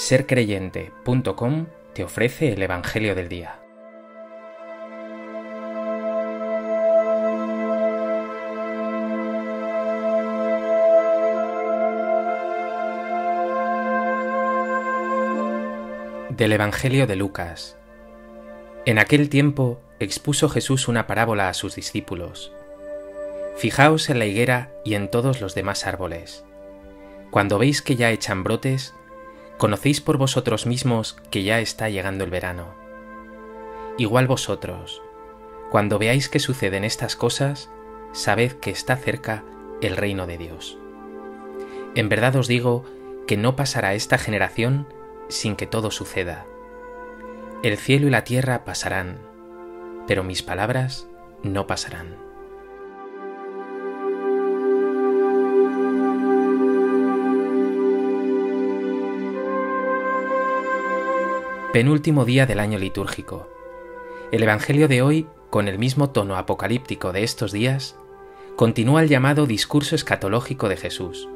sercreyente.com te ofrece el Evangelio del Día. Del Evangelio de Lucas. En aquel tiempo expuso Jesús una parábola a sus discípulos. Fijaos en la higuera y en todos los demás árboles. Cuando veis que ya echan brotes, conocéis por vosotros mismos que ya está llegando el verano. Igual vosotros, cuando veáis que suceden estas cosas, sabed que está cerca el reino de Dios. En verdad os digo que no pasará esta generación sin que todo suceda. El cielo y la tierra pasarán, pero mis palabras no pasarán. Penúltimo día del año litúrgico. El Evangelio de hoy, con el mismo tono apocalíptico de estos días, continúa el llamado discurso escatológico de Jesús.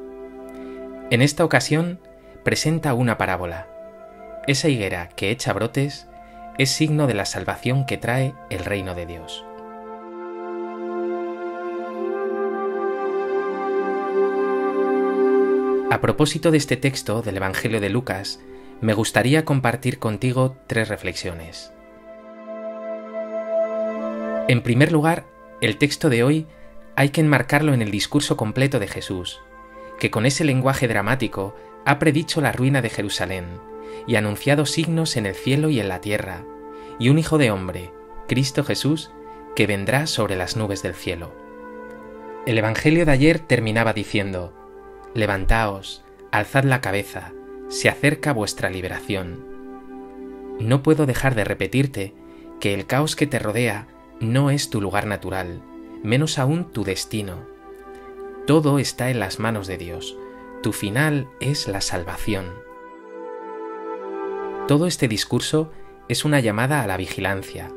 En esta ocasión presenta una parábola. Esa higuera que echa brotes es signo de la salvación que trae el reino de Dios. A propósito de este texto del Evangelio de Lucas, me gustaría compartir contigo tres reflexiones. En primer lugar, el texto de hoy hay que enmarcarlo en el discurso completo de Jesús, que con ese lenguaje dramático ha predicho la ruina de Jerusalén y anunciado signos en el cielo y en la tierra, y un Hijo de hombre, Cristo Jesús, que vendrá sobre las nubes del cielo. El Evangelio de ayer terminaba diciendo, Levantaos, alzad la cabeza, se acerca vuestra liberación. No puedo dejar de repetirte que el caos que te rodea no es tu lugar natural, menos aún tu destino. Todo está en las manos de Dios. Tu final es la salvación. Todo este discurso es una llamada a la vigilancia.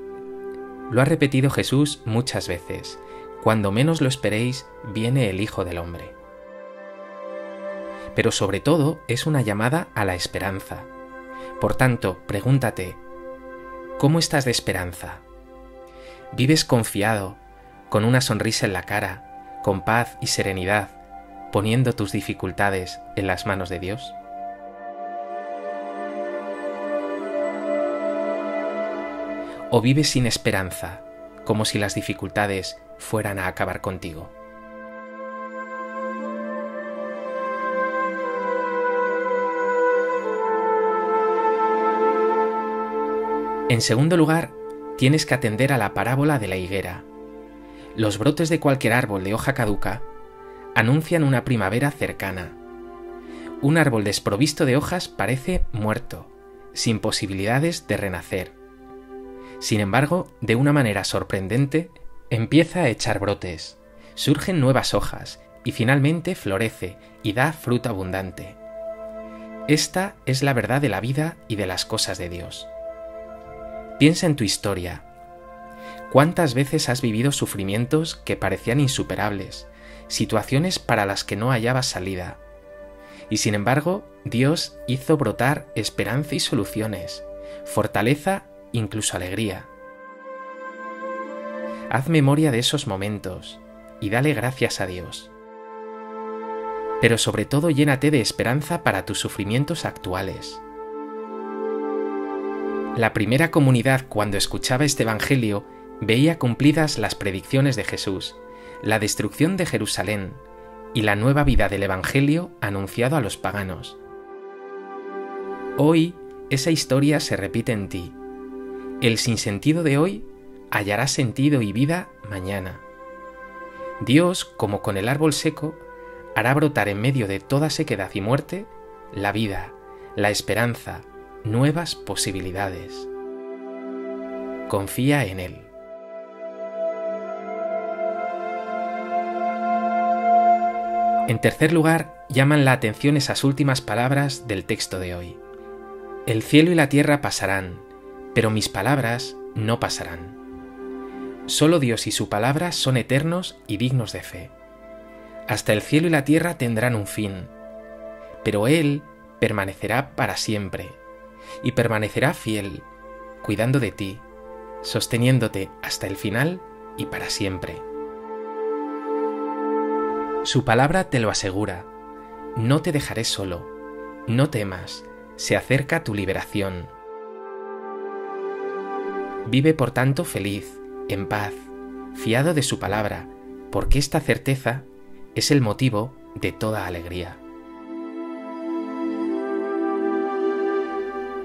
Lo ha repetido Jesús muchas veces. Cuando menos lo esperéis, viene el Hijo del Hombre pero sobre todo es una llamada a la esperanza. Por tanto, pregúntate, ¿cómo estás de esperanza? ¿Vives confiado, con una sonrisa en la cara, con paz y serenidad, poniendo tus dificultades en las manos de Dios? ¿O vives sin esperanza, como si las dificultades fueran a acabar contigo? En segundo lugar, tienes que atender a la parábola de la higuera. Los brotes de cualquier árbol de hoja caduca anuncian una primavera cercana. Un árbol desprovisto de hojas parece muerto, sin posibilidades de renacer. Sin embargo, de una manera sorprendente, empieza a echar brotes, surgen nuevas hojas y finalmente florece y da fruto abundante. Esta es la verdad de la vida y de las cosas de Dios. Piensa en tu historia. ¿Cuántas veces has vivido sufrimientos que parecían insuperables, situaciones para las que no hallabas salida? Y sin embargo, Dios hizo brotar esperanza y soluciones, fortaleza, incluso alegría. Haz memoria de esos momentos y dale gracias a Dios. Pero sobre todo llénate de esperanza para tus sufrimientos actuales. La primera comunidad cuando escuchaba este Evangelio veía cumplidas las predicciones de Jesús, la destrucción de Jerusalén y la nueva vida del Evangelio anunciado a los paganos. Hoy esa historia se repite en ti. El sinsentido de hoy hallará sentido y vida mañana. Dios, como con el árbol seco, hará brotar en medio de toda sequedad y muerte la vida, la esperanza, nuevas posibilidades. Confía en Él. En tercer lugar, llaman la atención esas últimas palabras del texto de hoy. El cielo y la tierra pasarán, pero mis palabras no pasarán. Solo Dios y su palabra son eternos y dignos de fe. Hasta el cielo y la tierra tendrán un fin, pero Él permanecerá para siempre y permanecerá fiel, cuidando de ti, sosteniéndote hasta el final y para siempre. Su palabra te lo asegura. No te dejaré solo. No temas. Se acerca tu liberación. Vive por tanto feliz, en paz, fiado de su palabra, porque esta certeza es el motivo de toda alegría.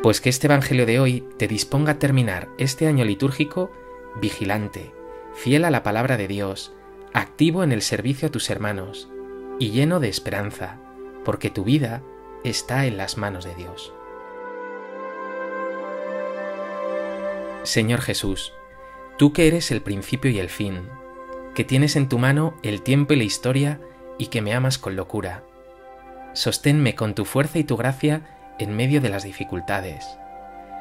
Pues que este Evangelio de hoy te disponga a terminar este año litúrgico vigilante, fiel a la palabra de Dios, activo en el servicio a tus hermanos y lleno de esperanza, porque tu vida está en las manos de Dios. Señor Jesús, tú que eres el principio y el fin, que tienes en tu mano el tiempo y la historia y que me amas con locura, sosténme con tu fuerza y tu gracia en medio de las dificultades.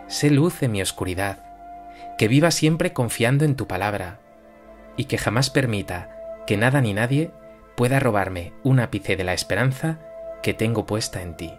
Sé luz en mi oscuridad, que viva siempre confiando en tu palabra, y que jamás permita que nada ni nadie pueda robarme un ápice de la esperanza que tengo puesta en ti.